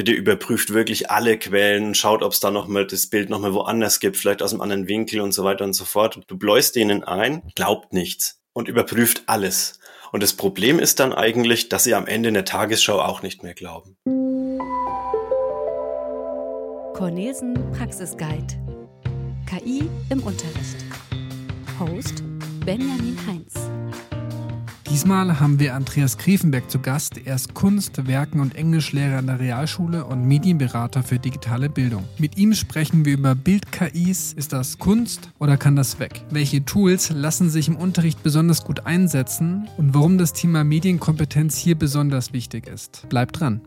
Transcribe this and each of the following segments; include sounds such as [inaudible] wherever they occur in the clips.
bitte überprüft wirklich alle Quellen, schaut, ob es da nochmal das Bild nochmal woanders gibt, vielleicht aus einem anderen Winkel und so weiter und so fort. Du bläust denen ein, glaubt nichts und überprüft alles. Und das Problem ist dann eigentlich, dass sie am Ende in der Tagesschau auch nicht mehr glauben. Cornesen Praxisguide. KI im Unterricht. Host Benjamin Heinz. Diesmal haben wir Andreas Griefenberg zu Gast. Er ist Kunst-, Werken- und Englischlehrer an der Realschule und Medienberater für digitale Bildung. Mit ihm sprechen wir über Bild-KIs. Ist das Kunst oder kann das weg? Welche Tools lassen sich im Unterricht besonders gut einsetzen und warum das Thema Medienkompetenz hier besonders wichtig ist? Bleibt dran.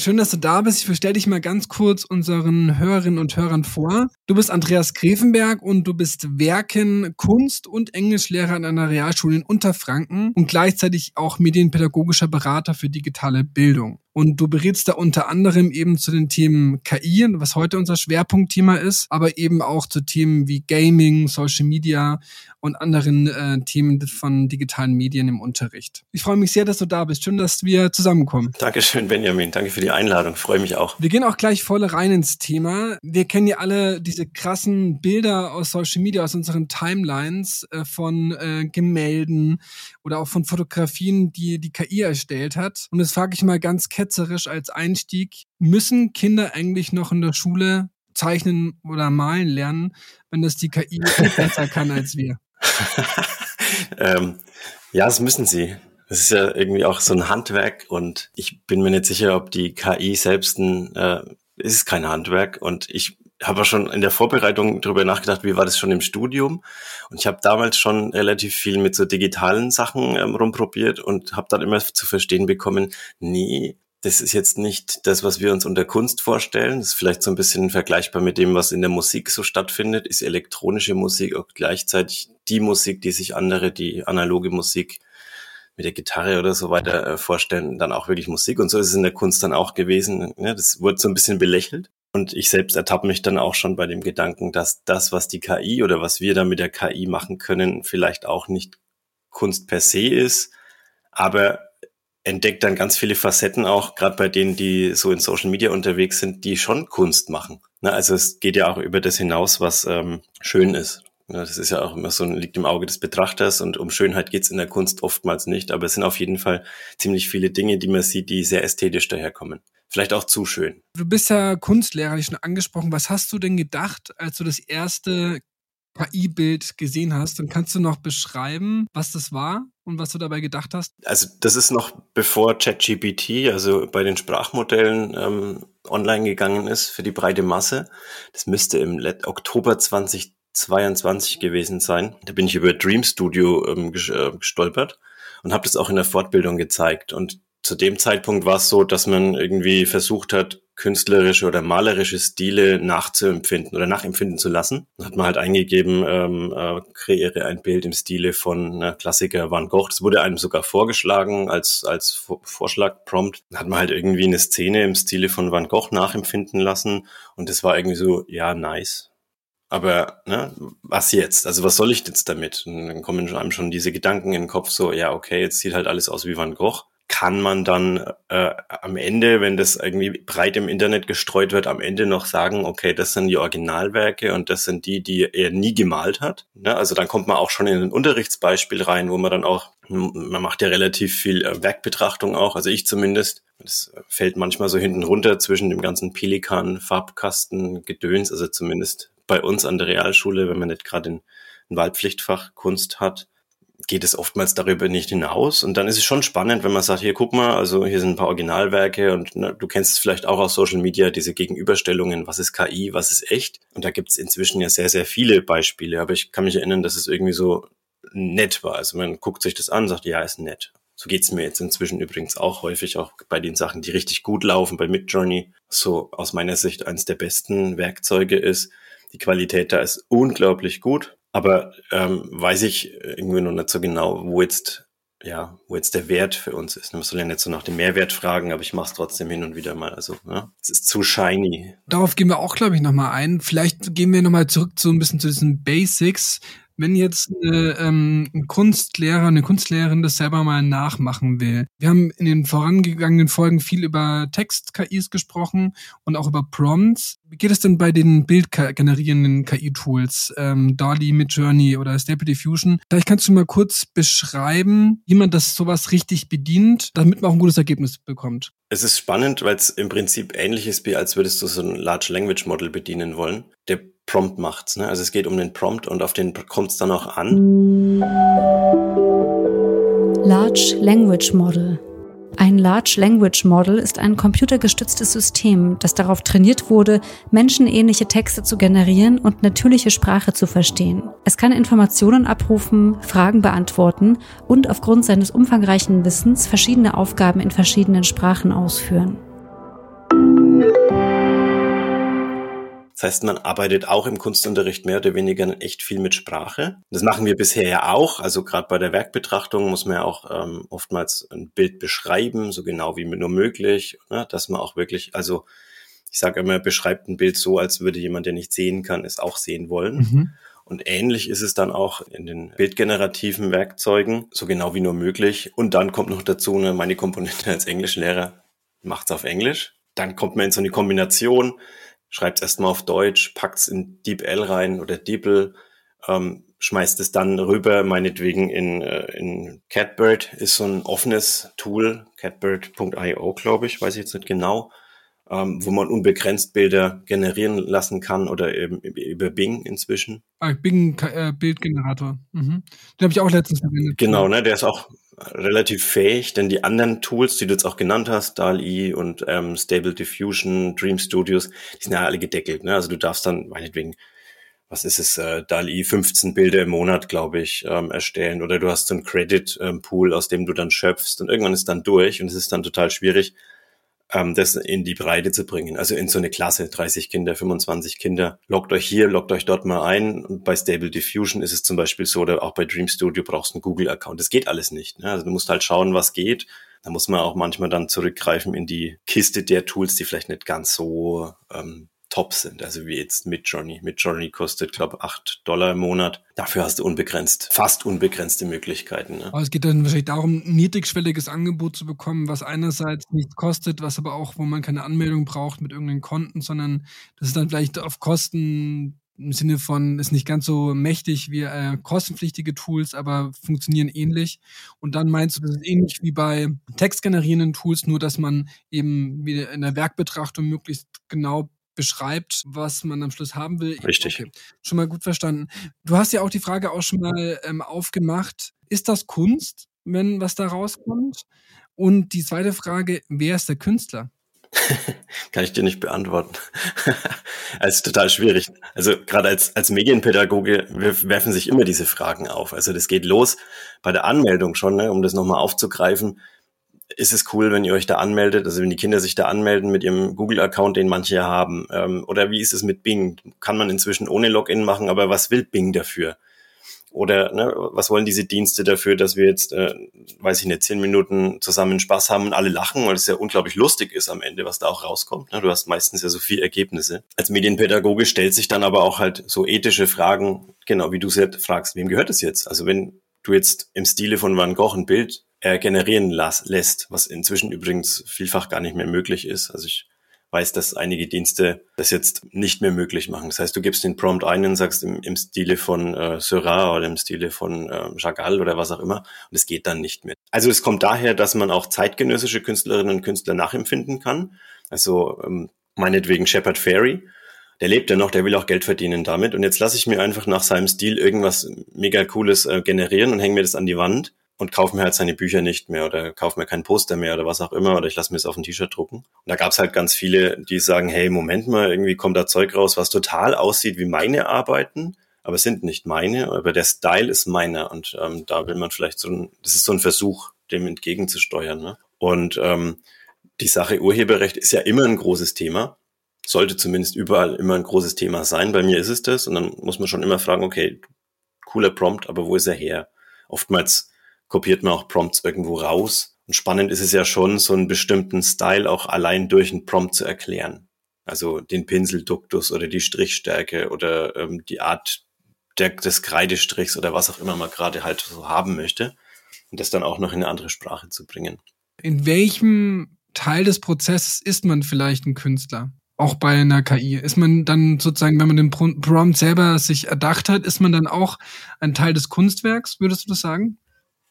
Schön, dass du da bist. Ich stelle dich mal ganz kurz unseren Hörerinnen und Hörern vor. Du bist Andreas Grevenberg und du bist Werken, Kunst- und Englischlehrer an einer Realschule in Unterfranken und gleichzeitig auch medienpädagogischer Berater für digitale Bildung. Und du berätst da unter anderem eben zu den Themen KI, was heute unser Schwerpunktthema ist, aber eben auch zu Themen wie Gaming, Social Media und anderen äh, Themen von digitalen Medien im Unterricht. Ich freue mich sehr, dass du da bist. Schön, dass wir zusammenkommen. Dankeschön, Benjamin. Danke für die Einladung. Ich freue mich auch. Wir gehen auch gleich voll rein ins Thema. Wir kennen ja alle diese krassen Bilder aus Social Media, aus unseren Timelines äh, von äh, Gemälden oder auch von Fotografien, die die KI erstellt hat. Und das frage ich mal ganz ketzerisch als Einstieg. Müssen Kinder eigentlich noch in der Schule zeichnen oder malen lernen, wenn das die KI [laughs] besser kann als wir? [laughs] ähm, ja, das müssen sie. Das ist ja irgendwie auch so ein Handwerk und ich bin mir nicht sicher, ob die KI selbst ein, äh, ist kein Handwerk und ich habe schon in der Vorbereitung darüber nachgedacht, wie war das schon im Studium. Und ich habe damals schon relativ viel mit so digitalen Sachen ähm, rumprobiert und habe dann immer zu verstehen bekommen, nee, das ist jetzt nicht das, was wir uns unter Kunst vorstellen. Das ist vielleicht so ein bisschen vergleichbar mit dem, was in der Musik so stattfindet. Ist elektronische Musik auch gleichzeitig die Musik, die sich andere, die analoge Musik mit der Gitarre oder so weiter äh, vorstellen, dann auch wirklich Musik. Und so ist es in der Kunst dann auch gewesen. Ja, das wurde so ein bisschen belächelt. Und ich selbst ertappe mich dann auch schon bei dem Gedanken, dass das, was die KI oder was wir da mit der KI machen können, vielleicht auch nicht Kunst per se ist, aber entdeckt dann ganz viele Facetten auch, gerade bei denen, die so in Social Media unterwegs sind, die schon Kunst machen. Na, also es geht ja auch über das hinaus, was ähm, schön ist. Ja, das ist ja auch immer so, liegt im Auge des Betrachters und um Schönheit geht's in der Kunst oftmals nicht, aber es sind auf jeden Fall ziemlich viele Dinge, die man sieht, die sehr ästhetisch daherkommen vielleicht auch zu schön. Du bist ja Kunstlehrer, ich schon angesprochen. Was hast du denn gedacht, als du das erste KI-Bild gesehen hast? Dann kannst du noch beschreiben, was das war und was du dabei gedacht hast? Also das ist noch bevor ChatGPT, also bei den Sprachmodellen ähm, online gegangen ist für die breite Masse. Das müsste im Let Oktober 2022 gewesen sein. Da bin ich über Dream Studio ähm, äh, gestolpert und habe das auch in der Fortbildung gezeigt. Und zu dem Zeitpunkt war es so, dass man irgendwie versucht hat, künstlerische oder malerische Stile nachzuempfinden oder nachempfinden zu lassen. Dann hat man halt eingegeben, ähm, äh, kreiere ein Bild im Stile von ne, Klassiker Van Gogh. Das wurde einem sogar vorgeschlagen als, als Vorschlagprompt. Dann hat man halt irgendwie eine Szene im Stile von Van Gogh nachempfinden lassen und das war irgendwie so, ja, nice. Aber ne, was jetzt? Also was soll ich jetzt damit? Und dann kommen einem schon diese Gedanken in den Kopf, so, ja, okay, jetzt sieht halt alles aus wie Van Gogh kann man dann äh, am Ende, wenn das irgendwie breit im Internet gestreut wird, am Ende noch sagen, okay, das sind die Originalwerke und das sind die, die er nie gemalt hat. Ne? Also dann kommt man auch schon in ein Unterrichtsbeispiel rein, wo man dann auch, man macht ja relativ viel äh, Werkbetrachtung auch, also ich zumindest. Das fällt manchmal so hinten runter zwischen dem ganzen Pelikan, Farbkasten, Gedöns, also zumindest bei uns an der Realschule, wenn man nicht gerade ein, ein Wahlpflichtfach Kunst hat geht es oftmals darüber nicht hinaus. Und dann ist es schon spannend, wenn man sagt, hier guck mal, also hier sind ein paar Originalwerke und na, du kennst es vielleicht auch aus Social Media, diese Gegenüberstellungen, was ist KI, was ist echt. Und da gibt es inzwischen ja sehr, sehr viele Beispiele. Aber ich kann mich erinnern, dass es irgendwie so nett war. Also man guckt sich das an, sagt, ja, ist nett. So geht's mir jetzt inzwischen übrigens auch häufig, auch bei den Sachen, die richtig gut laufen, bei Midjourney, so aus meiner Sicht eines der besten Werkzeuge ist. Die Qualität da ist unglaublich gut. Aber ähm, weiß ich irgendwie noch nicht so genau, wo jetzt, ja, wo jetzt der Wert für uns ist. Man soll ja nicht so nach dem Mehrwert fragen, aber ich mache es trotzdem hin und wieder mal. Also, ja, es ist zu shiny. Darauf gehen wir auch, glaube ich, nochmal ein. Vielleicht gehen wir nochmal zurück zu ein bisschen zu diesen Basics. Wenn jetzt eine, ähm, ein Kunstlehrer, eine Kunstlehrerin das selber mal nachmachen will. Wir haben in den vorangegangenen Folgen viel über Text-KIs gesprochen und auch über Prompts. Wie geht es denn bei den bildgenerierenden KI-Tools, ähm, DALI, Midjourney oder Stable Diffusion? Vielleicht kannst du mal kurz beschreiben, wie man das sowas richtig bedient, damit man auch ein gutes Ergebnis bekommt. Es ist spannend, weil es im Prinzip ähnlich ist, wie als würdest du so ein Large Language Model bedienen wollen. Der Prompt macht's. Ne? Also es geht um den Prompt und auf den kommt es dann auch an. Large Language Model. Ein Large Language Model ist ein computergestütztes System, das darauf trainiert wurde, menschenähnliche Texte zu generieren und natürliche Sprache zu verstehen. Es kann Informationen abrufen, Fragen beantworten und aufgrund seines umfangreichen Wissens verschiedene Aufgaben in verschiedenen Sprachen ausführen. Das heißt, man arbeitet auch im Kunstunterricht mehr oder weniger echt viel mit Sprache. Das machen wir bisher ja auch. Also gerade bei der Werkbetrachtung muss man ja auch ähm, oftmals ein Bild beschreiben, so genau wie nur möglich, ne? dass man auch wirklich, also ich sage immer, beschreibt ein Bild so, als würde jemand, der nicht sehen kann, es auch sehen wollen. Mhm. Und ähnlich ist es dann auch in den bildgenerativen Werkzeugen, so genau wie nur möglich. Und dann kommt noch dazu, ne, meine Komponente als Englischlehrer macht's auf Englisch. Dann kommt man in so eine Kombination, schreibt es erstmal auf Deutsch, packt es in DeepL rein oder DeepL, ähm, schmeißt es dann rüber, meinetwegen in, äh, in Catbird, ist so ein offenes Tool, catbird.io, glaube ich, weiß ich jetzt nicht genau, ähm, wo man unbegrenzt Bilder generieren lassen kann oder eben über Bing inzwischen. Ah, Bing äh, Bildgenerator. Mhm. Den habe ich auch letztens verwendet. Genau, ne, der ist auch relativ fähig, denn die anderen Tools, die du jetzt auch genannt hast, DALI und ähm, Stable Diffusion, Dream Studios, die sind ja alle gedeckelt. Ne? Also du darfst dann meinetwegen, was ist es, äh, DALI 15 Bilder im Monat, glaube ich, ähm, erstellen. Oder du hast so einen Credit-Pool, ähm, aus dem du dann schöpfst und irgendwann ist dann durch und es ist dann total schwierig, ähm, das in die Breite zu bringen. Also in so eine Klasse, 30 Kinder, 25 Kinder. Loggt euch hier, loggt euch dort mal ein. Bei Stable Diffusion ist es zum Beispiel so, oder auch bei Dream Studio brauchst du einen Google-Account. Das geht alles nicht. Ne? Also du musst halt schauen, was geht. Da muss man auch manchmal dann zurückgreifen in die Kiste der Tools, die vielleicht nicht ganz so ähm, top sind. Also wie jetzt Midjourney. Midjourney kostet, glaube acht Dollar im Monat. Dafür hast du unbegrenzt, fast unbegrenzte Möglichkeiten. Ne? Aber es geht dann wahrscheinlich darum, ein niedrigschwelliges Angebot zu bekommen, was einerseits nichts kostet, was aber auch, wo man keine Anmeldung braucht mit irgendeinen Konten, sondern das ist dann vielleicht auf Kosten im Sinne von ist nicht ganz so mächtig wie äh, kostenpflichtige Tools, aber funktionieren ähnlich. Und dann meinst du, das ist ähnlich wie bei textgenerierenden Tools, nur dass man eben wie in der Werkbetrachtung möglichst genau beschreibt, was man am Schluss haben will. Richtig. Okay, schon mal gut verstanden. Du hast ja auch die Frage auch schon mal ähm, aufgemacht. Ist das Kunst, wenn was da rauskommt? Und die zweite Frage, wer ist der Künstler? [laughs] Kann ich dir nicht beantworten. Es [laughs] ist total schwierig. Also gerade als, als Medienpädagoge werfen sich immer diese Fragen auf. Also das geht los bei der Anmeldung schon, ne, um das nochmal aufzugreifen ist es cool, wenn ihr euch da anmeldet, also wenn die Kinder sich da anmelden mit ihrem Google-Account, den manche haben. Ähm, oder wie ist es mit Bing? Kann man inzwischen ohne Login machen, aber was will Bing dafür? Oder ne, was wollen diese Dienste dafür, dass wir jetzt, äh, weiß ich nicht, zehn Minuten zusammen Spaß haben und alle lachen, weil es ja unglaublich lustig ist am Ende, was da auch rauskommt. Ne? Du hast meistens ja so viele Ergebnisse. Als Medienpädagoge stellt sich dann aber auch halt so ethische Fragen, genau wie du es jetzt fragst, wem gehört es jetzt? Also wenn du jetzt im Stile von Van Gogh ein Bild äh, generieren las, lässt, was inzwischen übrigens vielfach gar nicht mehr möglich ist. Also ich weiß, dass einige Dienste das jetzt nicht mehr möglich machen. Das heißt, du gibst den Prompt ein und sagst im, im Stile von äh, Seurat oder im Stile von äh, Chagall oder was auch immer und es geht dann nicht mehr. Also es kommt daher, dass man auch zeitgenössische Künstlerinnen und Künstler nachempfinden kann. Also ähm, meinetwegen Shepard Fairey, der lebt ja noch, der will auch Geld verdienen damit. Und jetzt lasse ich mir einfach nach seinem Stil irgendwas mega Cooles äh, generieren und hänge mir das an die Wand und kaufe mir halt seine Bücher nicht mehr oder kaufe mir kein Poster mehr oder was auch immer oder ich lasse mir es auf ein T-Shirt drucken. Und da gab es halt ganz viele, die sagen, hey, Moment mal, irgendwie kommt da Zeug raus, was total aussieht wie meine Arbeiten, aber es sind nicht meine, aber der Style ist meiner und ähm, da will man vielleicht so ein, das ist so ein Versuch, dem entgegenzusteuern. Ne? Und ähm, die Sache Urheberrecht ist ja immer ein großes Thema, sollte zumindest überall immer ein großes Thema sein. Bei mir ist es das und dann muss man schon immer fragen, okay, cooler Prompt, aber wo ist er her? Oftmals kopiert man auch Prompts irgendwo raus. Und spannend ist es ja schon, so einen bestimmten Style auch allein durch einen Prompt zu erklären. Also den Pinselduktus oder die Strichstärke oder ähm, die Art der, des Kreidestrichs oder was auch immer man gerade halt so haben möchte und das dann auch noch in eine andere Sprache zu bringen. In welchem Teil des Prozesses ist man vielleicht ein Künstler? Auch bei einer KI. Ist man dann sozusagen, wenn man den Prompt selber sich erdacht hat, ist man dann auch ein Teil des Kunstwerks, würdest du das sagen?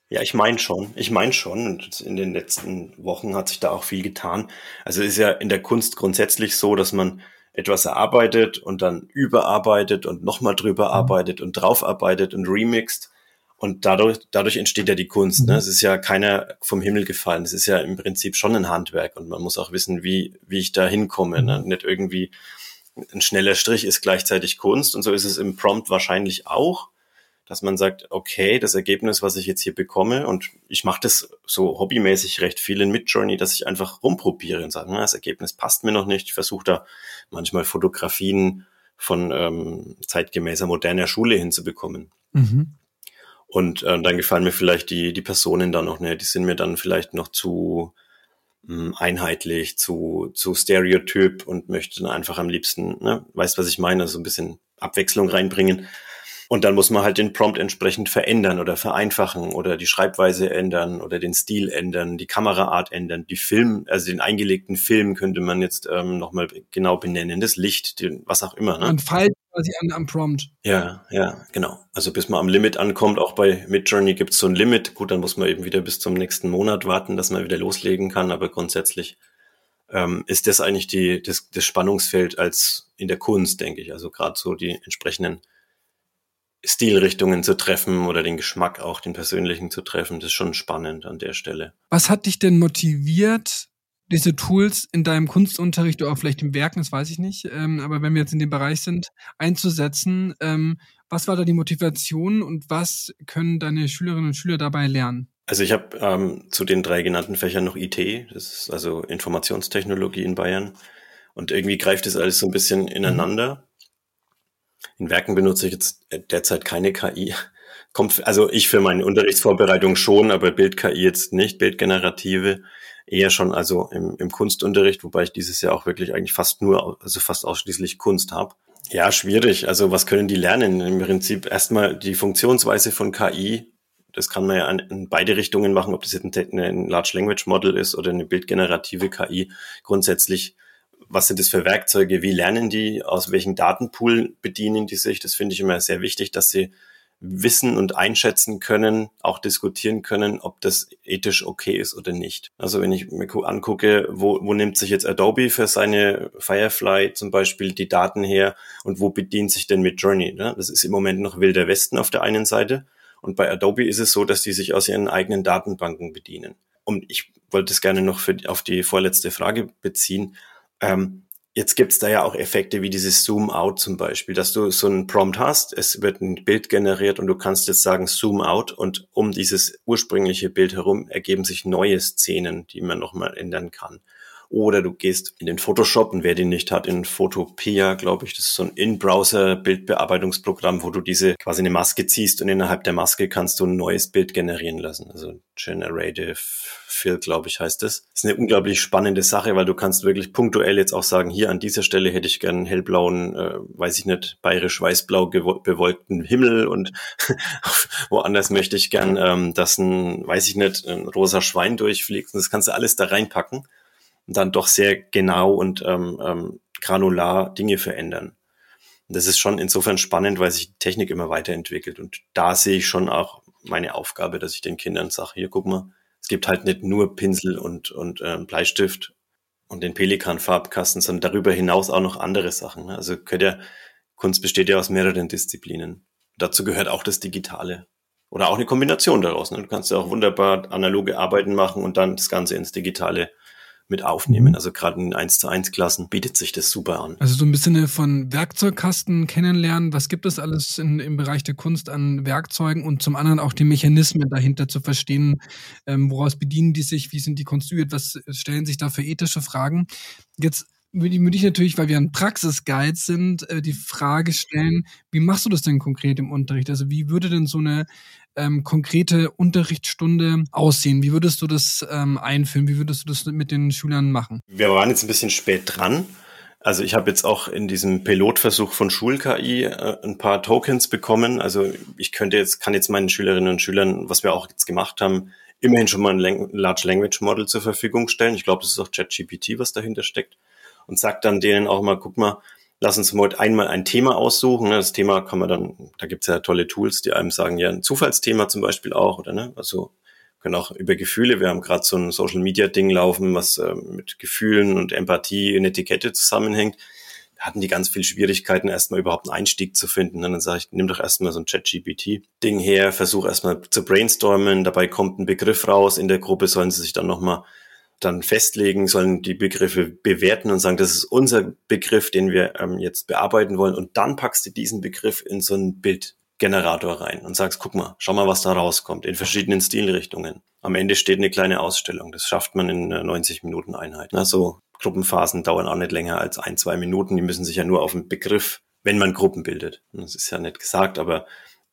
Ja, ich meine schon. Ich meine schon. Und in den letzten Wochen hat sich da auch viel getan. Also es ist ja in der Kunst grundsätzlich so, dass man etwas erarbeitet und dann überarbeitet und nochmal drüber mhm. arbeitet und draufarbeitet und remixt. Und dadurch, dadurch entsteht ja die Kunst. Ne? Mhm. Es ist ja keiner vom Himmel gefallen. Es ist ja im Prinzip schon ein Handwerk und man muss auch wissen, wie, wie ich da hinkomme. Ne? Mhm. Nicht irgendwie ein schneller Strich ist gleichzeitig Kunst und so ist es im Prompt wahrscheinlich auch dass man sagt, okay, das Ergebnis, was ich jetzt hier bekomme, und ich mache das so hobbymäßig recht viel in Midjourney, dass ich einfach rumprobiere und sage, na, das Ergebnis passt mir noch nicht. Ich versuche da manchmal Fotografien von ähm, zeitgemäßer moderner Schule hinzubekommen. Mhm. Und äh, dann gefallen mir vielleicht die, die Personen dann noch nicht. Die sind mir dann vielleicht noch zu mh, hm, einheitlich, zu, zu stereotyp und möchte dann einfach am liebsten, ne, weißt was ich meine, so ein bisschen Abwechslung reinbringen. Und dann muss man halt den Prompt entsprechend verändern oder vereinfachen oder die Schreibweise ändern oder den Stil ändern, die Kameraart ändern, die Film, also den eingelegten Film könnte man jetzt ähm, nochmal genau benennen, das Licht, den, was auch immer. Ne? Man feilt quasi an am Prompt. Ja, ja, genau. Also bis man am Limit ankommt, auch bei Midjourney gibt es so ein Limit. Gut, dann muss man eben wieder bis zum nächsten Monat warten, dass man wieder loslegen kann, aber grundsätzlich ähm, ist das eigentlich die, das, das Spannungsfeld als in der Kunst, denke ich. Also gerade so die entsprechenden Stilrichtungen zu treffen oder den Geschmack auch, den persönlichen zu treffen. Das ist schon spannend an der Stelle. Was hat dich denn motiviert, diese Tools in deinem Kunstunterricht oder auch vielleicht im Werken, das weiß ich nicht, ähm, aber wenn wir jetzt in dem Bereich sind, einzusetzen? Ähm, was war da die Motivation und was können deine Schülerinnen und Schüler dabei lernen? Also ich habe ähm, zu den drei genannten Fächern noch IT, das ist also Informationstechnologie in Bayern. Und irgendwie greift das alles so ein bisschen ineinander. In Werken benutze ich jetzt derzeit keine KI. Kommt, also ich für meine Unterrichtsvorbereitung schon, aber Bild-KI jetzt nicht, Bildgenerative eher schon also im, im Kunstunterricht, wobei ich dieses Jahr auch wirklich eigentlich fast nur, also fast ausschließlich Kunst habe. Ja, schwierig. Also was können die lernen? Im Prinzip erstmal die Funktionsweise von KI. Das kann man ja in beide Richtungen machen, ob das jetzt ein, ein Large Language Model ist oder eine bildgenerative KI. Grundsätzlich was sind das für Werkzeuge, wie lernen die, aus welchen Datenpool bedienen die sich. Das finde ich immer sehr wichtig, dass sie wissen und einschätzen können, auch diskutieren können, ob das ethisch okay ist oder nicht. Also wenn ich mir angucke, wo, wo nimmt sich jetzt Adobe für seine Firefly zum Beispiel die Daten her und wo bedient sich denn mit Journey? Ne? Das ist im Moment noch wilder Westen auf der einen Seite. Und bei Adobe ist es so, dass die sich aus ihren eigenen Datenbanken bedienen. Und ich wollte es gerne noch für, auf die vorletzte Frage beziehen. Ähm, jetzt gibt's da ja auch Effekte wie dieses Zoom-Out zum Beispiel, dass du so einen Prompt hast, es wird ein Bild generiert und du kannst jetzt sagen Zoom-Out und um dieses ursprüngliche Bild herum ergeben sich neue Szenen, die man nochmal ändern kann. Oder du gehst in den Photoshop und wer den nicht hat, in Photopea, glaube ich, das ist so ein In-Browser-Bildbearbeitungsprogramm, wo du diese quasi eine Maske ziehst und innerhalb der Maske kannst du ein neues Bild generieren lassen. Also Generative Fill, glaube ich, heißt. Das. ist eine unglaublich spannende Sache, weil du kannst wirklich punktuell jetzt auch sagen, hier an dieser Stelle hätte ich gern hellblauen, äh, weiß ich nicht, bayerisch-weißblau bewolkten Himmel und [laughs] woanders möchte ich gern, ähm, dass ein, weiß ich nicht, ein rosa Schwein durchfliegt. Und das kannst du alles da reinpacken dann doch sehr genau und ähm, ähm, granular Dinge verändern. Und das ist schon insofern spannend, weil sich die Technik immer weiterentwickelt. Und da sehe ich schon auch meine Aufgabe, dass ich den Kindern sage, hier, guck mal, es gibt halt nicht nur Pinsel und, und äh, Bleistift und den Pelikan-Farbkasten, sondern darüber hinaus auch noch andere Sachen. Ne? Also gehört ja, Kunst besteht ja aus mehreren Disziplinen. Dazu gehört auch das Digitale. Oder auch eine Kombination daraus. Ne? Du kannst ja auch wunderbar analoge Arbeiten machen und dann das Ganze ins Digitale mit aufnehmen. Also gerade in 1 zu 1 Klassen bietet sich das super an. Also so ein bisschen von Werkzeugkasten kennenlernen. Was gibt es alles in, im Bereich der Kunst an Werkzeugen und zum anderen auch die Mechanismen dahinter zu verstehen. Ähm, woraus bedienen die sich? Wie sind die konstruiert? Was stellen sich da für ethische Fragen? Jetzt würde ich natürlich, weil wir ein Praxisguide sind, äh, die Frage stellen, wie machst du das denn konkret im Unterricht? Also wie würde denn so eine ähm, konkrete Unterrichtsstunde aussehen? Wie würdest du das ähm, einführen? Wie würdest du das mit den Schülern machen? Wir waren jetzt ein bisschen spät dran. Also ich habe jetzt auch in diesem Pilotversuch von Schul-KI äh, ein paar Tokens bekommen. Also ich könnte jetzt, kann jetzt meinen Schülerinnen und Schülern, was wir auch jetzt gemacht haben, immerhin schon mal ein Large Language Model zur Verfügung stellen. Ich glaube, das ist auch ChatGPT, was dahinter steckt. Und sagt dann denen auch mal, guck mal, lass uns heute einmal ein Thema aussuchen. Ne? Das Thema kann man dann, da gibt's ja tolle Tools, die einem sagen, ja, ein Zufallsthema zum Beispiel auch, oder ne? Also können auch über Gefühle. Wir haben gerade so ein Social Media Ding laufen, was äh, mit Gefühlen und Empathie in Etikette zusammenhängt. Da hatten die ganz viel Schwierigkeiten, erstmal überhaupt einen Einstieg zu finden. Und dann sage ich, nimm doch erstmal so ein Chat-GPT-Ding her, versuch erstmal zu brainstormen, dabei kommt ein Begriff raus. In der Gruppe sollen sie sich dann nochmal dann festlegen, sollen die Begriffe bewerten und sagen, das ist unser Begriff, den wir ähm, jetzt bearbeiten wollen. Und dann packst du diesen Begriff in so ein Bildgenerator rein und sagst, guck mal, schau mal, was da rauskommt, in verschiedenen Stilrichtungen. Am Ende steht eine kleine Ausstellung. Das schafft man in einer 90 Minuten Einheit. Na, so Gruppenphasen dauern auch nicht länger als ein, zwei Minuten. Die müssen sich ja nur auf einen Begriff, wenn man Gruppen bildet. Das ist ja nicht gesagt, aber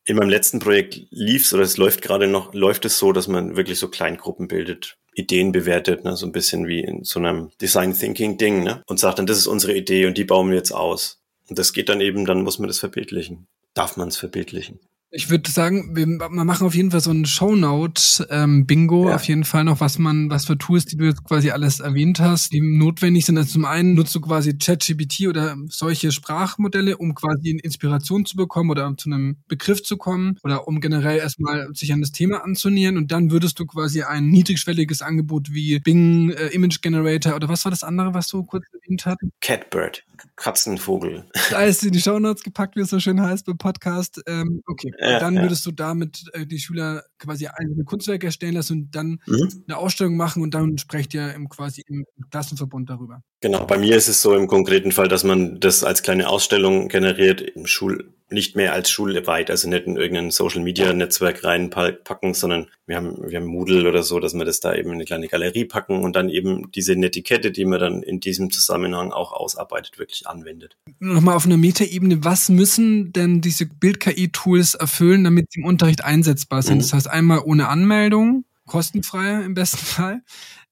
in meinem letzten Projekt lief's oder es läuft gerade noch, läuft es so, dass man wirklich so Kleingruppen bildet, Ideen bewertet, ne, so ein bisschen wie in so einem Design Thinking Ding, ne, und sagt dann, das ist unsere Idee und die bauen wir jetzt aus. Und das geht dann eben, dann muss man das verbildlichen. Darf man es verbildlichen. Ich würde sagen, wir, machen auf jeden Fall so ein Shownote-Bingo, ähm, ja. auf jeden Fall noch, was man, was für Tools, die du jetzt quasi alles erwähnt hast, die notwendig sind. Also zum einen nutzt du quasi ChatGPT oder solche Sprachmodelle, um quasi eine Inspiration zu bekommen oder zu einem Begriff zu kommen oder um generell erstmal sich an das Thema anzunähern und dann würdest du quasi ein niedrigschwelliges Angebot wie Bing äh, Image Generator oder was war das andere, was du kurz erwähnt hast? Catbird, Katzenvogel. Alles in die Shownotes gepackt, wie es so schön heißt beim Podcast. Ähm, okay ja, dann würdest du damit äh, die Schüler quasi einzelne Kunstwerke erstellen lassen und dann mhm. eine Ausstellung machen und dann sprecht ihr im, quasi im Klassenverbund darüber. Genau, bei mir ist es so im konkreten Fall, dass man das als kleine Ausstellung generiert im Schul nicht mehr als schulweit, also nicht in irgendein Social Media Netzwerk reinpacken, sondern wir haben, wir haben Moodle oder so, dass wir das da eben in eine kleine Galerie packen und dann eben diese Netiquette, die man dann in diesem Zusammenhang auch ausarbeitet, wirklich anwendet. Nochmal auf einer Metaebene, was müssen denn diese Bild-KI-Tools erfüllen, damit sie im Unterricht einsetzbar sind? Mhm. Das heißt einmal ohne Anmeldung, kostenfrei im besten [laughs] Fall.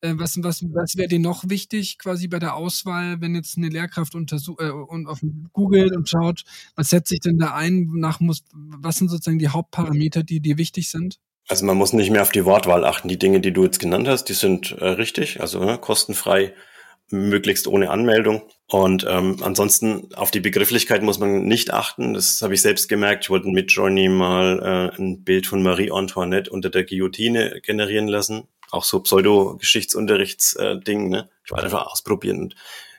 Äh, was, was, was wäre dir noch wichtig quasi bei der Auswahl, wenn jetzt eine Lehrkraft untersucht äh, und auf Google und schaut, was setzt sich denn da ein, nach muss, was sind sozusagen die Hauptparameter, die dir wichtig sind? Also man muss nicht mehr auf die Wortwahl achten. Die Dinge, die du jetzt genannt hast, die sind äh, richtig, also ne, kostenfrei, möglichst ohne Anmeldung. Und ähm, ansonsten auf die Begrifflichkeit muss man nicht achten. Das habe ich selbst gemerkt. Ich wollte mit Johnny mal äh, ein Bild von Marie Antoinette unter der Guillotine generieren lassen auch so Pseudo-Geschichtsunterrichtsding, ne? Ich wollte einfach ausprobieren und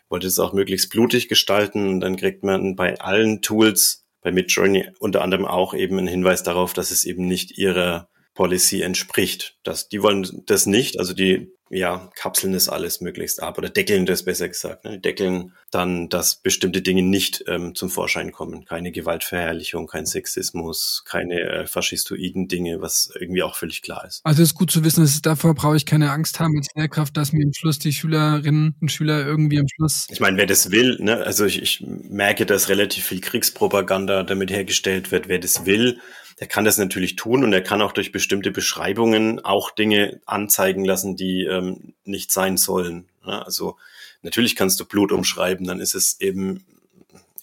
wollte es auch möglichst blutig gestalten. Und dann kriegt man bei allen Tools, bei Midjourney unter anderem auch eben einen Hinweis darauf, dass es eben nicht ihrer Policy entspricht. Das, die wollen das nicht, also die ja, kapseln das alles möglichst ab oder deckeln das besser gesagt. Ne? Deckeln dann, dass bestimmte Dinge nicht ähm, zum Vorschein kommen. Keine Gewaltverherrlichung, kein Sexismus, keine äh, faschistoiden Dinge, was irgendwie auch völlig klar ist. Also es ist gut zu wissen, dass davor brauche ich keine Angst haben als Lehrkraft, dass mir am Schluss die Schülerinnen und Schüler irgendwie am Schluss. Ich meine, wer das will, ne, also ich, ich merke, dass relativ viel Kriegspropaganda damit hergestellt wird. Wer das will, der kann das natürlich tun und er kann auch durch bestimmte Beschreibungen auch Dinge anzeigen lassen, die ähm, nicht sein sollen. Ja, also natürlich kannst du Blut umschreiben, dann ist es eben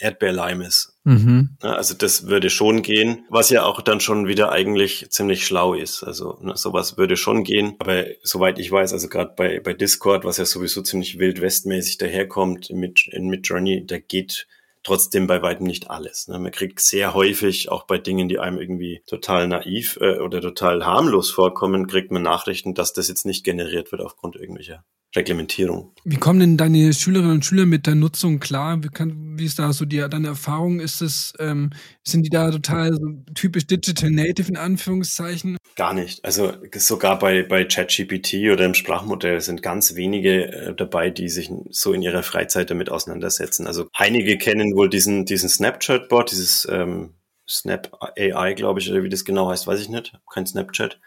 Erdbeerleimes. Mhm. Ja, also das würde schon gehen, was ja auch dann schon wieder eigentlich ziemlich schlau ist. Also ne, sowas würde schon gehen. Aber soweit ich weiß, also gerade bei, bei Discord, was ja sowieso ziemlich wild westmäßig daherkommt mit, in Midjourney, da geht trotzdem bei weitem nicht alles. Ne? Man kriegt sehr häufig, auch bei Dingen, die einem irgendwie total naiv äh, oder total harmlos vorkommen, kriegt man Nachrichten, dass das jetzt nicht generiert wird aufgrund irgendwelcher Reglementierung. Wie kommen denn deine Schülerinnen und Schüler mit der Nutzung klar? Wie, kann, wie ist da so die, deine Erfahrung? Ist es, ähm, sind die da total so typisch Digital Native in Anführungszeichen? Gar nicht. Also sogar bei, bei ChatGPT oder im Sprachmodell sind ganz wenige äh, dabei, die sich so in ihrer Freizeit damit auseinandersetzen. Also einige kennen wohl diesen, diesen Snapchat-Bot, dieses ähm, Snap AI, glaube ich, oder wie das genau heißt, weiß ich nicht. Kein Snapchat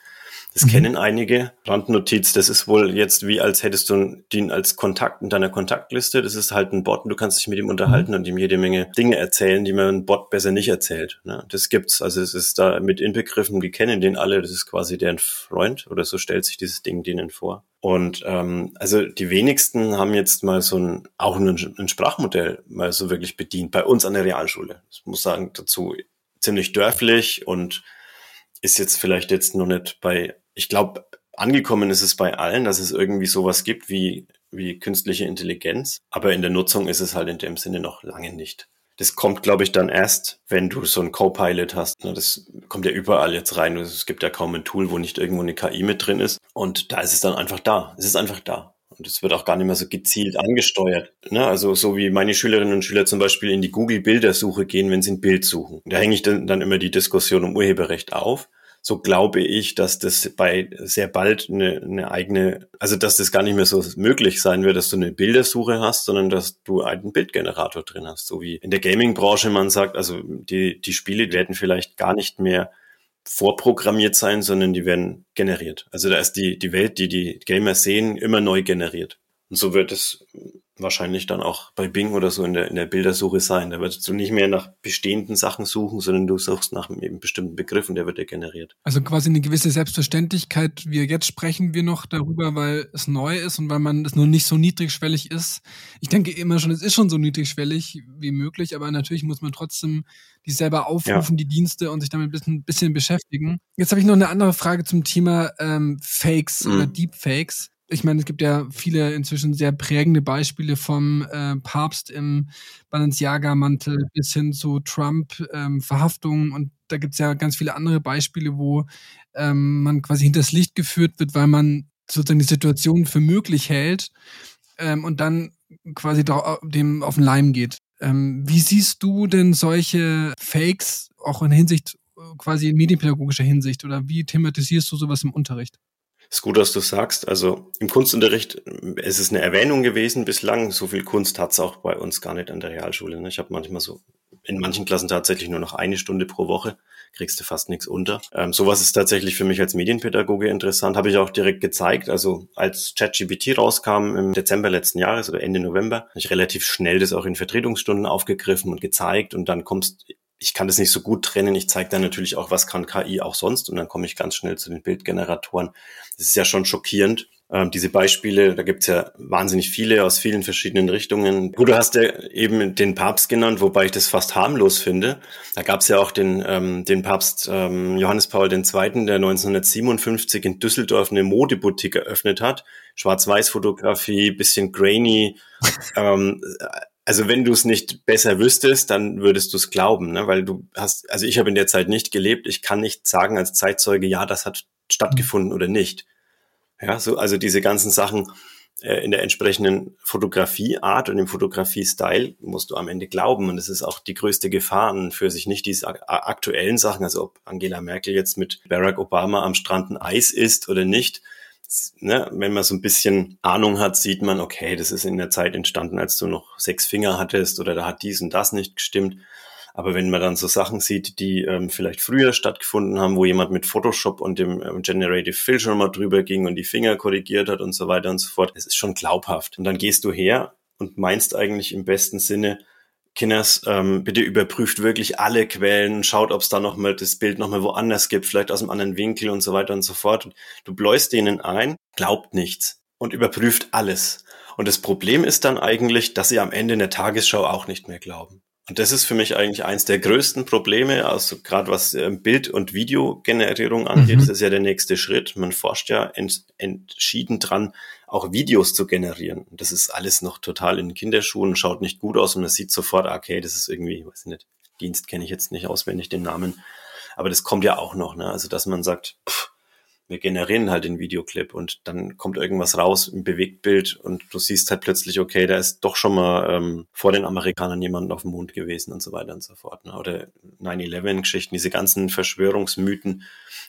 Das mhm. kennen einige. Randnotiz, das ist wohl jetzt wie als hättest du den als Kontakt in deiner Kontaktliste. Das ist halt ein Bot und du kannst dich mit ihm unterhalten mhm. und ihm jede Menge Dinge erzählen, die man ein Bot besser nicht erzählt. Ne? Das gibt's. Also es ist da mit inbegriffen, die kennen den alle. Das ist quasi deren Freund oder so stellt sich dieses Ding denen vor. Und ähm, also die wenigsten haben jetzt mal so ein auch ein, ein Sprachmodell mal so wirklich bedient bei uns an der Realschule. Ich muss sagen dazu ziemlich dörflich und ist jetzt vielleicht jetzt noch nicht bei ich glaube, angekommen ist es bei allen, dass es irgendwie sowas gibt wie, wie künstliche Intelligenz. Aber in der Nutzung ist es halt in dem Sinne noch lange nicht. Das kommt, glaube ich, dann erst, wenn du so ein Co-Pilot hast. Das kommt ja überall jetzt rein. Es gibt ja kaum ein Tool, wo nicht irgendwo eine KI mit drin ist. Und da ist es dann einfach da. Es ist einfach da. Und es wird auch gar nicht mehr so gezielt angesteuert. Ne? Also so wie meine Schülerinnen und Schüler zum Beispiel in die Google-Bildersuche gehen, wenn sie ein Bild suchen. Da hänge ich dann immer die Diskussion um Urheberrecht auf so glaube ich, dass das bei sehr bald eine, eine eigene, also dass das gar nicht mehr so möglich sein wird, dass du eine Bildersuche hast, sondern dass du einen Bildgenerator drin hast. So wie in der Gaming-Branche man sagt, also die, die Spiele werden vielleicht gar nicht mehr vorprogrammiert sein, sondern die werden generiert. Also da ist die, die Welt, die die Gamer sehen, immer neu generiert. Und so wird es wahrscheinlich dann auch bei Bing oder so in der, in der Bildersuche sein. Da würdest du nicht mehr nach bestehenden Sachen suchen, sondern du suchst nach einem bestimmten Begriff und der wird dir generiert. Also quasi eine gewisse Selbstverständlichkeit. Wir jetzt sprechen wir noch darüber, weil es neu ist und weil man es nur nicht so niedrigschwellig ist. Ich denke immer schon, es ist schon so niedrigschwellig wie möglich, aber natürlich muss man trotzdem die selber aufrufen, ja. die Dienste und sich damit ein bisschen, bisschen beschäftigen. Jetzt habe ich noch eine andere Frage zum Thema ähm, Fakes mhm. oder Deepfakes ich meine, es gibt ja viele inzwischen sehr prägende Beispiele vom äh, Papst im Balenciaga-Mantel bis hin zu Trump-Verhaftungen. Ähm, und da gibt es ja ganz viele andere Beispiele, wo ähm, man quasi hinters Licht geführt wird, weil man sozusagen die Situation für möglich hält ähm, und dann quasi dem auf den Leim geht. Ähm, wie siehst du denn solche Fakes auch in Hinsicht, quasi in medienpädagogischer Hinsicht oder wie thematisierst du sowas im Unterricht? Ist gut, dass du sagst. Also im Kunstunterricht ist es eine Erwähnung gewesen bislang. So viel Kunst hat es auch bei uns gar nicht an der Realschule. Ne? Ich habe manchmal so in manchen Klassen tatsächlich nur noch eine Stunde pro Woche. Kriegst du fast nichts unter. Ähm, sowas ist tatsächlich für mich als Medienpädagoge interessant. Habe ich auch direkt gezeigt. Also als ChatGPT rauskam im Dezember letzten Jahres oder Ende November, habe ich relativ schnell das auch in Vertretungsstunden aufgegriffen und gezeigt. Und dann kommst ich kann das nicht so gut trennen. Ich zeige dann natürlich auch, was kann KI auch sonst und dann komme ich ganz schnell zu den Bildgeneratoren. Das ist ja schon schockierend. Ähm, diese Beispiele, da gibt's ja wahnsinnig viele aus vielen verschiedenen Richtungen. Du hast ja eben den Papst genannt, wobei ich das fast harmlos finde. Da gab's ja auch den, ähm, den Papst ähm, Johannes Paul II., der 1957 in Düsseldorf eine Modeboutique eröffnet hat. Schwarz-Weiß-Fotografie, bisschen grainy. [laughs] ähm, also wenn du es nicht besser wüsstest, dann würdest du es glauben, ne? weil du hast, also ich habe in der Zeit nicht gelebt, ich kann nicht sagen als Zeitzeuge, ja, das hat stattgefunden oder nicht. Ja, so, also diese ganzen Sachen äh, in der entsprechenden Fotografieart und im Fotografie-Style musst du am Ende glauben. Und es ist auch die größte Gefahr an für sich nicht diese aktuellen Sachen, also ob Angela Merkel jetzt mit Barack Obama am Strand ein Eis isst oder nicht. Ne, wenn man so ein bisschen Ahnung hat, sieht man, okay, das ist in der Zeit entstanden, als du noch sechs Finger hattest oder da hat dies und das nicht gestimmt. Aber wenn man dann so Sachen sieht, die ähm, vielleicht früher stattgefunden haben, wo jemand mit Photoshop und dem ähm, Generative Fill schon mal drüber ging und die Finger korrigiert hat und so weiter und so fort, es ist schon glaubhaft. Und dann gehst du her und meinst eigentlich im besten Sinne, Kinders, ähm, bitte überprüft wirklich alle Quellen, schaut, ob es da nochmal das Bild nochmal woanders gibt, vielleicht aus einem anderen Winkel und so weiter und so fort. Du bläust denen ein, glaubt nichts und überprüft alles. Und das Problem ist dann eigentlich, dass sie am Ende in der Tagesschau auch nicht mehr glauben. Und das ist für mich eigentlich eins der größten Probleme, also gerade was ähm, Bild- und Videogenerierung angeht, mhm. das ist ja der nächste Schritt. Man forscht ja ent, entschieden dran, auch Videos zu generieren. Und das ist alles noch total in Kinderschuhen, schaut nicht gut aus und man sieht sofort, okay, das ist irgendwie, weiß ich nicht, Dienst kenne ich jetzt nicht auswendig den Namen, aber das kommt ja auch noch, ne? Also dass man sagt, pff, wir generieren halt den Videoclip und dann kommt irgendwas raus im Bewegtbild und du siehst halt plötzlich, okay, da ist doch schon mal ähm, vor den Amerikanern jemand auf dem Mond gewesen und so weiter und so fort. Ne? Oder 9-11-Geschichten, diese ganzen Verschwörungsmythen,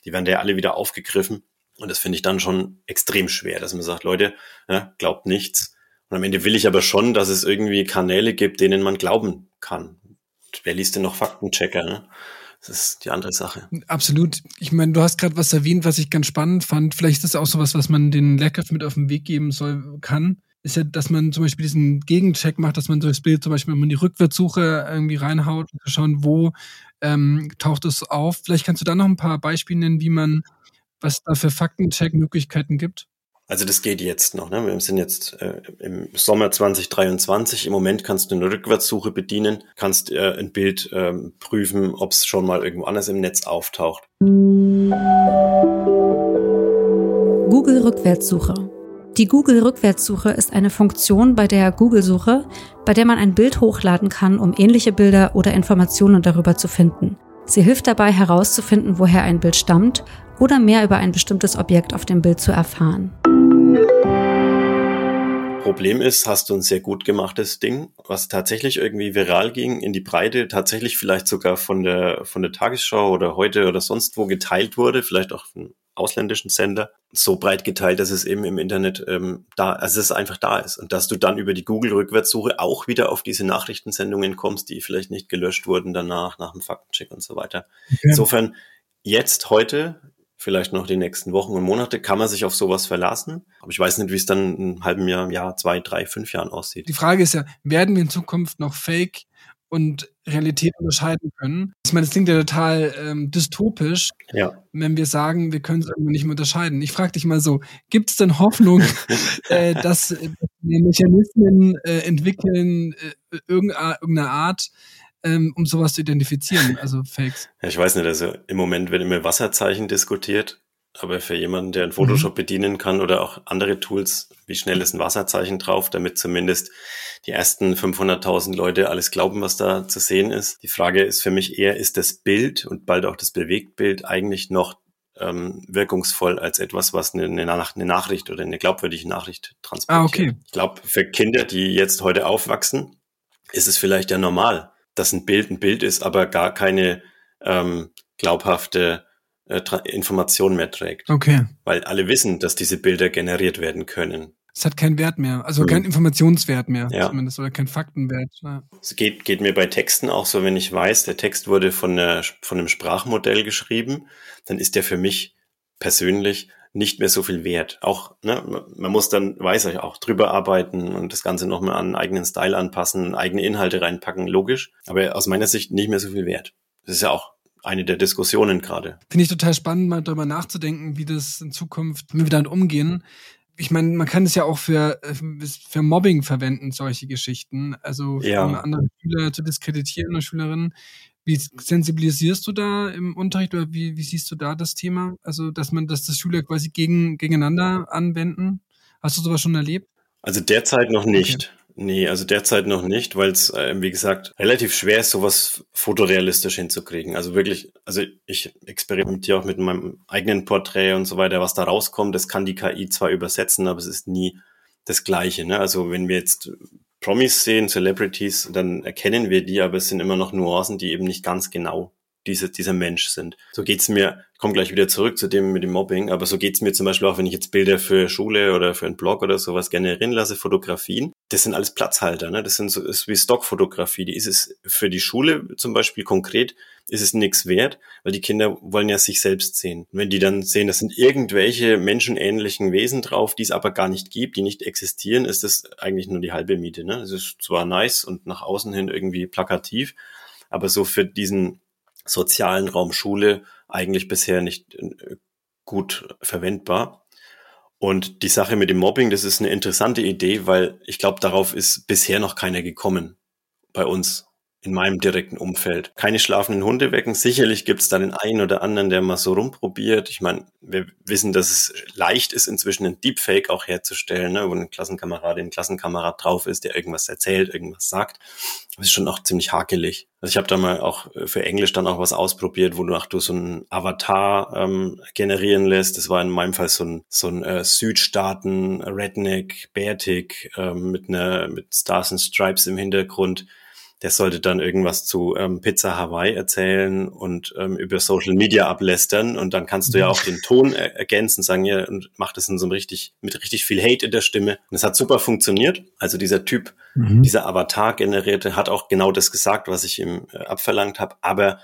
die werden ja alle wieder aufgegriffen. Und das finde ich dann schon extrem schwer, dass man sagt, Leute, ja, glaubt nichts. Und am Ende will ich aber schon, dass es irgendwie Kanäle gibt, denen man glauben kann. Wer liest denn noch Faktenchecker? Ne? Das ist die andere Sache. Absolut. Ich meine, du hast gerade was erwähnt, was ich ganz spannend fand. Vielleicht ist das auch sowas, was man den Lehrkräften mit auf den Weg geben soll, kann. Ist ja, dass man zum Beispiel diesen Gegencheck macht, dass man so das Bild zum Beispiel, man die Rückwärtssuche irgendwie reinhaut, zu schauen, wo ähm, taucht es auf. Vielleicht kannst du da noch ein paar Beispiele nennen, wie man, was da für Faktencheck-Möglichkeiten gibt? Also das geht jetzt noch. Ne? Wir sind jetzt äh, im Sommer 2023. Im Moment kannst du eine Rückwärtssuche bedienen, kannst äh, ein Bild äh, prüfen, ob es schon mal irgendwo anders im Netz auftaucht. Google Rückwärtssuche. Die Google Rückwärtssuche ist eine Funktion bei der Google-Suche, bei der man ein Bild hochladen kann, um ähnliche Bilder oder Informationen darüber zu finden. Sie hilft dabei herauszufinden, woher ein Bild stammt oder mehr über ein bestimmtes Objekt auf dem Bild zu erfahren. Problem ist, hast du ein sehr gut gemachtes Ding, was tatsächlich irgendwie viral ging, in die Breite, tatsächlich vielleicht sogar von der, von der Tagesschau oder heute oder sonst wo geteilt wurde, vielleicht auch von ausländischen Sender, so breit geteilt, dass es eben im Internet ähm, da, also es einfach da ist. Und dass du dann über die Google-Rückwärtssuche auch wieder auf diese Nachrichtensendungen kommst, die vielleicht nicht gelöscht wurden danach, nach dem Faktencheck und so weiter. Okay. Insofern, jetzt, heute, vielleicht noch die nächsten Wochen und Monate, kann man sich auf sowas verlassen. Aber ich weiß nicht, wie es dann in einem halben Jahr, Jahr, zwei, drei, fünf Jahren aussieht. Die Frage ist ja, werden wir in Zukunft noch Fake und Realität unterscheiden können? Ich meine, das klingt ja total ähm, dystopisch, ja. wenn wir sagen, wir können es irgendwie nicht mehr unterscheiden. Ich frage dich mal so, gibt es denn Hoffnung, [laughs] äh, dass wir Mechanismen äh, entwickeln, äh, irgendeine Art, ähm, um sowas zu identifizieren, also Fakes? [laughs] Ja, ich weiß nicht, also im Moment wird immer Wasserzeichen diskutiert, aber für jemanden, der ein Photoshop mhm. bedienen kann oder auch andere Tools, wie schnell ist ein Wasserzeichen drauf, damit zumindest die ersten 500.000 Leute alles glauben, was da zu sehen ist. Die Frage ist für mich eher, ist das Bild und bald auch das Bewegtbild eigentlich noch ähm, wirkungsvoll als etwas, was eine, eine, Nachricht oder eine glaubwürdige Nachricht transportiert. Ah, okay. Ich glaube, für Kinder, die jetzt heute aufwachsen, ist es vielleicht ja normal, dass ein Bild ein Bild ist, aber gar keine ähm, glaubhafte äh, Information mehr trägt. Okay. Weil alle wissen, dass diese Bilder generiert werden können. Es hat keinen Wert mehr, also mhm. keinen Informationswert mehr ja. zumindest oder keinen Faktenwert. Ja. Es geht, geht mir bei Texten auch so, wenn ich weiß, der Text wurde von, einer, von einem Sprachmodell geschrieben, dann ist der für mich persönlich nicht mehr so viel wert. Auch, ne, man muss dann, weiß ich, auch drüber arbeiten und das Ganze nochmal an einen eigenen Style anpassen, eigene Inhalte reinpacken, logisch. Aber aus meiner Sicht nicht mehr so viel wert. Das ist ja auch eine der Diskussionen gerade. Finde ich total spannend, mal darüber nachzudenken, wie das in Zukunft, wie wir damit umgehen. Ich meine, man kann es ja auch für, für Mobbing verwenden, solche Geschichten. Also ja. um andere Schüler zu diskreditieren oder Schülerinnen. Wie sensibilisierst du da im Unterricht oder wie, wie siehst du da das Thema? Also, dass man, dass das Schüler quasi gegen, gegeneinander anwenden? Hast du sowas schon erlebt? Also derzeit noch nicht. Okay. Nee, also derzeit noch nicht, weil es, äh, wie gesagt, relativ schwer ist, sowas fotorealistisch hinzukriegen. Also wirklich, also ich experimentiere auch mit meinem eigenen Porträt und so weiter, was da rauskommt. Das kann die KI zwar übersetzen, aber es ist nie das Gleiche. Ne? Also wenn wir jetzt Promis sehen, Celebrities, dann erkennen wir die, aber es sind immer noch Nuancen, die eben nicht ganz genau diese, dieser Mensch sind. So geht's mir, komm gleich wieder zurück zu dem mit dem Mobbing, aber so geht's mir zum Beispiel auch, wenn ich jetzt Bilder für Schule oder für einen Blog oder sowas generieren lasse, Fotografien. Das sind alles Platzhalter, ne? Das sind so, ist wie Stockfotografie. Die ist es für die Schule zum Beispiel konkret ist es nichts wert, weil die Kinder wollen ja sich selbst sehen. Und wenn die dann sehen, das sind irgendwelche menschenähnlichen Wesen drauf, die es aber gar nicht gibt, die nicht existieren, ist das eigentlich nur die halbe Miete. Ne? Es ist zwar nice und nach außen hin irgendwie plakativ, aber so für diesen sozialen Raum Schule eigentlich bisher nicht äh, gut verwendbar. Und die Sache mit dem Mobbing, das ist eine interessante Idee, weil ich glaube, darauf ist bisher noch keiner gekommen bei uns in meinem direkten Umfeld. Keine schlafenden Hunde wecken. Sicherlich gibt es da den einen oder anderen, der mal so rumprobiert. Ich meine, wir wissen, dass es leicht ist, inzwischen ein Deepfake auch herzustellen, ne, wo ein Klassenkamerad, ein Klassenkamerad drauf ist, der irgendwas erzählt, irgendwas sagt. Das ist schon auch ziemlich hakelig. Also ich habe da mal auch für Englisch dann auch was ausprobiert, wo du, du so einen Avatar ähm, generieren lässt. Das war in meinem Fall so ein, so ein äh, Südstaaten, Redneck, Bärtig ähm, mit einer mit Stars and Stripes im Hintergrund der sollte dann irgendwas zu ähm, Pizza Hawaii erzählen und ähm, über Social Media ablästern und dann kannst du ja auch den Ton er ergänzen, sagen ja und macht es in so einem richtig mit richtig viel Hate in der Stimme. Und es hat super funktioniert. Also dieser Typ, mhm. dieser Avatar generierte, hat auch genau das gesagt, was ich ihm äh, abverlangt habe, aber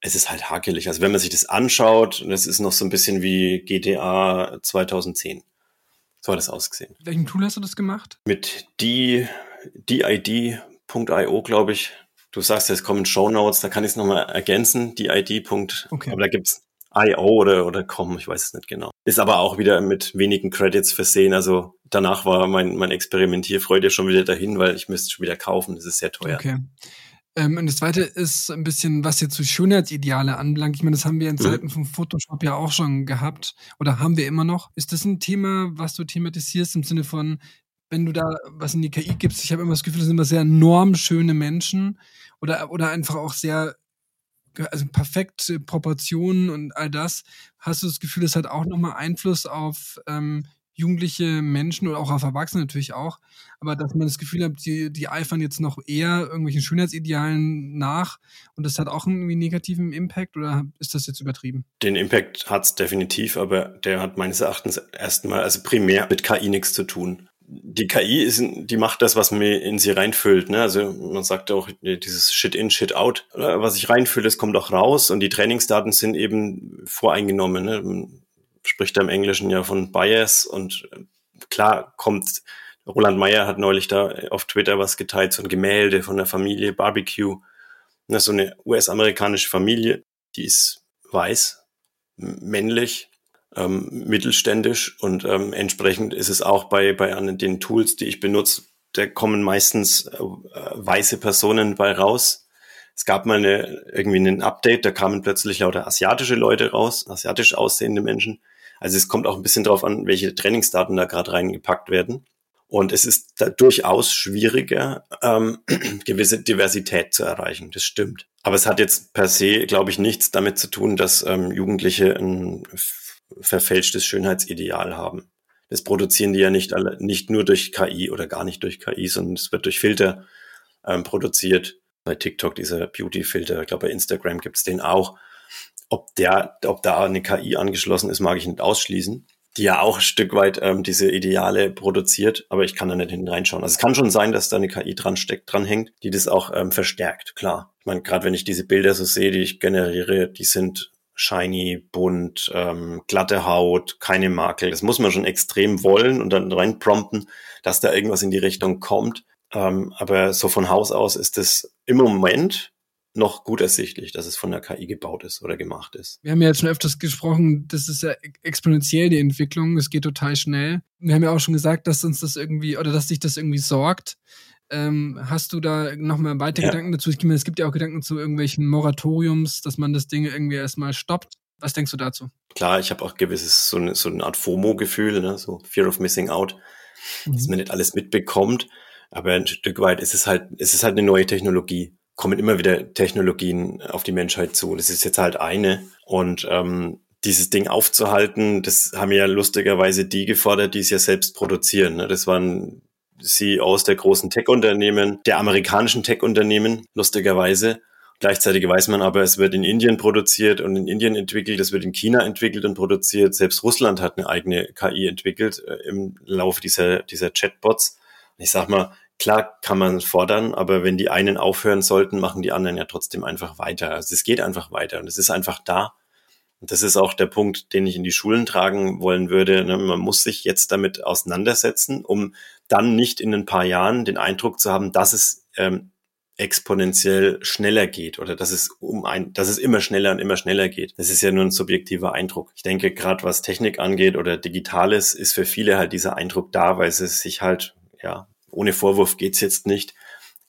es ist halt hakelig. Also wenn man sich das anschaut, das ist noch so ein bisschen wie GTA 2010. So hat es ausgesehen. Mit welchem Tool hast du das gemacht? Mit die, DID.io, glaube ich. Du sagst, es kommen Show Notes, da kann ich es nochmal ergänzen, DID. Okay. Aber da gibt's IO oder, oder com, ich weiß es nicht genau. Ist aber auch wieder mit wenigen Credits versehen. Also danach war mein, mein Experimentierfreude schon wieder dahin, weil ich müsste schon wieder kaufen. Das ist sehr teuer. Okay. Ähm, und das zweite ist ein bisschen, was jetzt so Schönheitsideale anbelangt. Ich meine, das haben wir in mhm. Zeiten mhm. von Photoshop ja auch schon gehabt oder haben wir immer noch. Ist das ein Thema, was du thematisierst im Sinne von, wenn du da was in die KI gibst, ich habe immer das Gefühl, das sind immer sehr normschöne Menschen oder, oder einfach auch sehr also perfekte Proportionen und all das. Hast du das Gefühl, das hat auch nochmal Einfluss auf ähm, jugendliche Menschen oder auch auf Erwachsene natürlich auch, aber dass man das Gefühl hat, die, die eifern jetzt noch eher irgendwelchen Schönheitsidealen nach und das hat auch einen irgendwie negativen Impact oder ist das jetzt übertrieben? Den Impact hat es definitiv, aber der hat meines Erachtens erstmal, also primär mit KI nichts zu tun. Die KI ist, die macht das, was mir in sie reinfüllt. Ne? Also man sagt auch dieses Shit in, Shit out. Was ich reinfülle, das kommt auch raus und die Trainingsdaten sind eben voreingenommen. Ne? spricht er im Englischen ja von Bias und äh, klar kommt, Roland Meyer hat neulich da auf Twitter was geteilt, so ein Gemälde von der Familie Barbecue. Das ist so eine US-amerikanische Familie, die ist weiß, männlich, ähm, mittelständisch und ähm, entsprechend ist es auch bei, bei den Tools, die ich benutze, da kommen meistens äh, weiße Personen bei raus. Es gab mal eine, irgendwie ein Update, da kamen plötzlich lauter asiatische Leute raus, asiatisch aussehende Menschen. Also es kommt auch ein bisschen darauf an, welche Trainingsdaten da gerade reingepackt werden. Und es ist da durchaus schwieriger, ähm, [clears throat] gewisse Diversität zu erreichen. Das stimmt. Aber es hat jetzt per se, glaube ich, nichts damit zu tun, dass ähm, Jugendliche ein verfälschtes Schönheitsideal haben. Das produzieren die ja nicht alle, nicht nur durch KI oder gar nicht durch KI, sondern es wird durch Filter ähm, produziert. Bei TikTok dieser Beauty-Filter, ich glaube bei Instagram gibt's den auch. Ob der, ob da eine KI angeschlossen ist, mag ich nicht ausschließen, die ja auch ein Stück weit ähm, diese Ideale produziert, aber ich kann da nicht hinten reinschauen. Also es kann schon sein, dass da eine KI dran steckt, dran hängt, die das auch ähm, verstärkt, klar. Ich meine, gerade wenn ich diese Bilder so sehe, die ich generiere, die sind shiny, bunt, ähm, glatte Haut, keine Makel. Das muss man schon extrem wollen und dann reinprompten, dass da irgendwas in die Richtung kommt. Ähm, aber so von Haus aus ist es im Moment noch gut ersichtlich, dass es von der KI gebaut ist oder gemacht ist. Wir haben ja jetzt schon öfters gesprochen, das ist ja exponentiell die Entwicklung, es geht total schnell. Wir haben ja auch schon gesagt, dass uns das irgendwie oder dass sich das irgendwie sorgt. Ähm, hast du da nochmal weitere ja. Gedanken dazu? Ich meine, es gibt ja auch Gedanken zu irgendwelchen Moratoriums, dass man das Ding irgendwie erstmal stoppt. Was denkst du dazu? Klar, ich habe auch gewisses so eine, so eine Art FOMO-Gefühl, ne? so Fear of Missing Out, mhm. dass man nicht alles mitbekommt. Aber ein Stück weit ist es halt, ist es halt eine neue Technologie kommen immer wieder Technologien auf die Menschheit zu. Das ist jetzt halt eine. Und ähm, dieses Ding aufzuhalten, das haben ja lustigerweise die gefordert, die es ja selbst produzieren. Ne? Das waren CEOs der großen Tech-Unternehmen, der amerikanischen Tech-Unternehmen, lustigerweise. Gleichzeitig weiß man aber, es wird in Indien produziert und in Indien entwickelt, es wird in China entwickelt und produziert. Selbst Russland hat eine eigene KI entwickelt äh, im Laufe dieser, dieser Chatbots. Ich sag mal, Klar kann man fordern, aber wenn die einen aufhören sollten, machen die anderen ja trotzdem einfach weiter. Also es geht einfach weiter und es ist einfach da. Und das ist auch der Punkt, den ich in die Schulen tragen wollen würde. Ne? Man muss sich jetzt damit auseinandersetzen, um dann nicht in ein paar Jahren den Eindruck zu haben, dass es ähm, exponentiell schneller geht oder dass es um ein, dass es immer schneller und immer schneller geht. Das ist ja nur ein subjektiver Eindruck. Ich denke, gerade was Technik angeht oder Digitales, ist für viele halt dieser Eindruck da, weil sie sich halt ja ohne Vorwurf geht's jetzt nicht,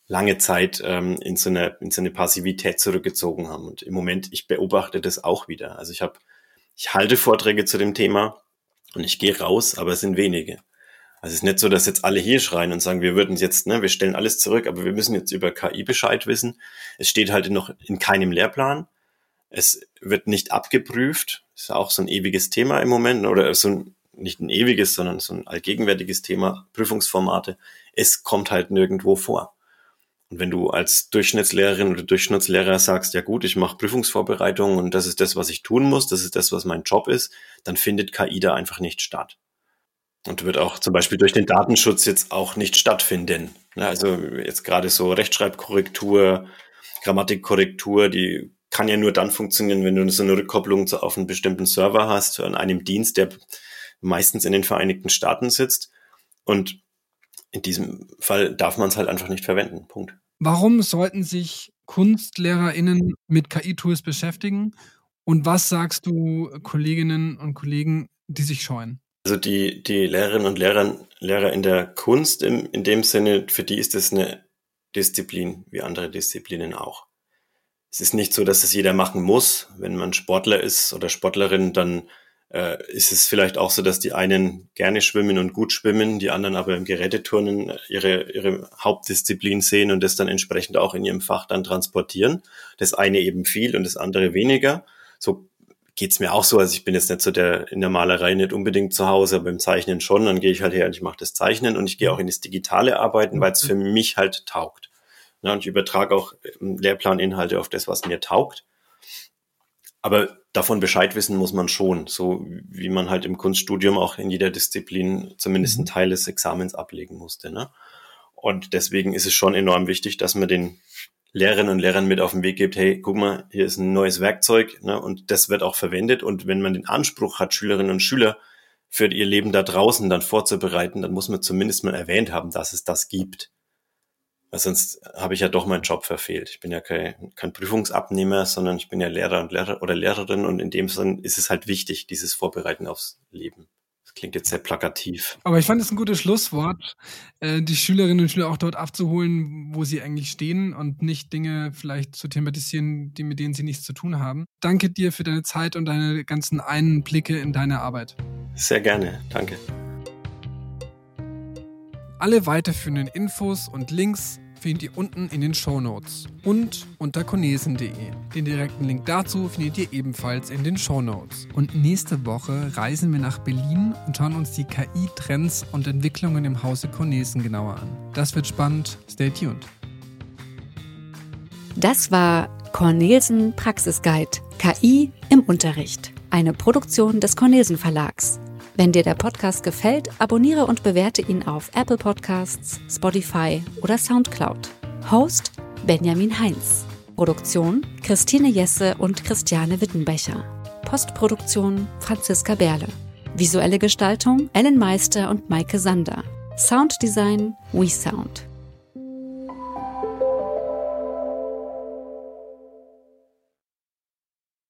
lange Zeit ähm, in, so eine, in so eine Passivität zurückgezogen haben. Und im Moment, ich beobachte das auch wieder. Also ich habe, ich halte Vorträge zu dem Thema und ich gehe raus, aber es sind wenige. Also es ist nicht so, dass jetzt alle hier schreien und sagen, wir würden jetzt, ne, wir stellen alles zurück, aber wir müssen jetzt über KI Bescheid wissen. Es steht halt noch in keinem Lehrplan. Es wird nicht abgeprüft. Ist auch so ein ewiges Thema im Moment oder so ein, nicht ein ewiges, sondern so ein allgegenwärtiges Thema, Prüfungsformate es kommt halt nirgendwo vor. Und wenn du als Durchschnittslehrerin oder Durchschnittslehrer sagst, ja gut, ich mache Prüfungsvorbereitungen und das ist das, was ich tun muss, das ist das, was mein Job ist, dann findet KI da einfach nicht statt. Und wird auch zum Beispiel durch den Datenschutz jetzt auch nicht stattfinden. Also jetzt gerade so Rechtschreibkorrektur, Grammatikkorrektur, die kann ja nur dann funktionieren, wenn du so eine Rückkopplung auf einen bestimmten Server hast, an einem Dienst, der meistens in den Vereinigten Staaten sitzt. Und in diesem Fall darf man es halt einfach nicht verwenden. Punkt. Warum sollten sich KunstlehrerInnen mit KI-Tools beschäftigen? Und was sagst du Kolleginnen und Kollegen, die sich scheuen? Also die, die Lehrerinnen und Lehrer, Lehrer in der Kunst im, in dem Sinne, für die ist es eine Disziplin, wie andere Disziplinen auch es ist nicht so, dass es jeder machen muss. Wenn man Sportler ist oder Sportlerin, dann äh, ist es vielleicht auch so, dass die einen gerne schwimmen und gut schwimmen, die anderen aber im Geräteturnen ihre, ihre Hauptdisziplin sehen und das dann entsprechend auch in ihrem Fach dann transportieren. Das eine eben viel und das andere weniger. So geht's mir auch so. Also ich bin jetzt nicht so der in der Malerei nicht unbedingt zu Hause, aber im Zeichnen schon. Dann gehe ich halt her und ich mache das Zeichnen und ich gehe auch in das digitale Arbeiten, weil es für mich halt taugt. Ja, und ich übertrage auch ähm, Lehrplaninhalte auf das, was mir taugt. Aber davon Bescheid wissen muss man schon, so wie man halt im Kunststudium auch in jeder Disziplin zumindest einen mhm. Teil des Examens ablegen musste. Ne? Und deswegen ist es schon enorm wichtig, dass man den Lehrerinnen und Lehrern mit auf den Weg gibt, hey, guck mal, hier ist ein neues Werkzeug ne, und das wird auch verwendet. Und wenn man den Anspruch hat, Schülerinnen und Schüler für ihr Leben da draußen dann vorzubereiten, dann muss man zumindest mal erwähnt haben, dass es das gibt. Weil sonst habe ich ja doch meinen Job verfehlt. Ich bin ja kein, kein Prüfungsabnehmer, sondern ich bin ja Lehrer und Lehrer oder Lehrerin und in dem Sinn ist es halt wichtig, dieses Vorbereiten aufs Leben. Klingt jetzt sehr plakativ. Aber ich fand es ein gutes Schlusswort, äh, die Schülerinnen und Schüler auch dort abzuholen, wo sie eigentlich stehen und nicht Dinge vielleicht zu thematisieren, die mit denen sie nichts zu tun haben. Danke dir für deine Zeit und deine ganzen Einblicke in deine Arbeit. Sehr gerne, danke. Alle weiterführenden Infos und Links findet ihr unten in den Show Notes und unter konesen.de. Den direkten Link dazu findet ihr ebenfalls in den Show Notes. Und nächste Woche reisen wir nach Berlin und schauen uns die KI-Trends und Entwicklungen im Hause Cornesen genauer an. Das wird spannend. Stay tuned. Das war Cornelsen Praxisguide KI im Unterricht, eine Produktion des Cornelsen Verlags. Wenn dir der Podcast gefällt, abonniere und bewerte ihn auf Apple Podcasts, Spotify oder Soundcloud. Host Benjamin Heinz. Produktion Christine Jesse und Christiane Wittenbecher. Postproduktion Franziska Berle. Visuelle Gestaltung Ellen Meister und Maike Sander. Sounddesign WeSound.